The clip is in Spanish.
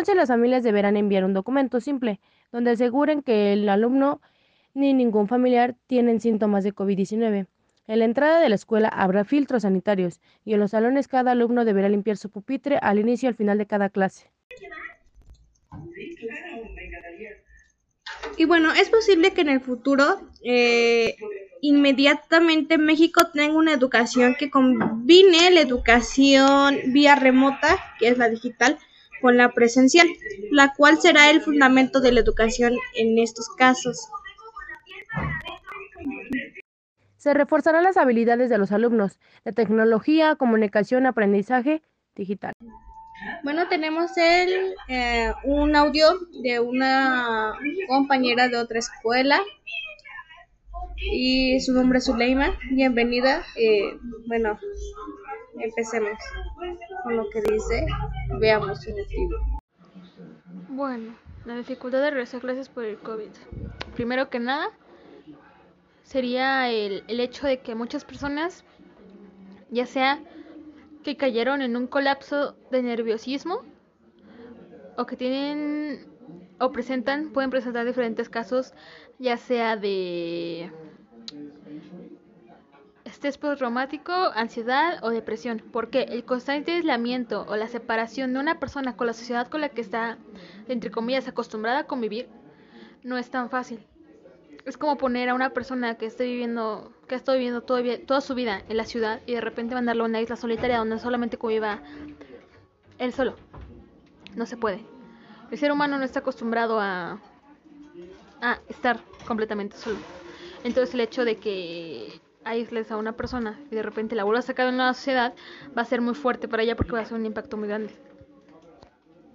Entonces las familias deberán enviar un documento simple donde aseguren que el alumno ni ningún familiar tienen síntomas de COVID-19. En la entrada de la escuela habrá filtros sanitarios y en los salones cada alumno deberá limpiar su pupitre al inicio y al final de cada clase. Y bueno, es posible que en el futuro eh, inmediatamente México tenga una educación que combine la educación vía remota, que es la digital, con la presencial, la cual será el fundamento de la educación en estos casos. Se reforzarán las habilidades de los alumnos de tecnología, comunicación, aprendizaje digital. Bueno, tenemos el, eh, un audio de una compañera de otra escuela y su nombre es Zuleima. Bienvenida. Eh, bueno, empecemos con lo que dice. Veamos su motivo. Bueno, la dificultad de regresar a clases por el COVID. Primero que nada, sería el, el hecho de que muchas personas, ya sea que cayeron en un colapso de nerviosismo o que tienen o presentan, pueden presentar diferentes casos, ya sea de estrés postraumático, ansiedad o depresión, porque el constante aislamiento o la separación de una persona con la sociedad con la que está, entre comillas, acostumbrada a convivir, no es tan fácil. Es como poner a una persona que esté viviendo, que ha estado viviendo toda su vida en la ciudad y de repente mandarlo a una isla solitaria donde solamente conviva él solo. No se puede. El ser humano no está acostumbrado a, a estar completamente solo. Entonces el hecho de que aísles a una persona y de repente la vuelva a sacar en la sociedad va a ser muy fuerte para ella porque va a ser un impacto muy grande.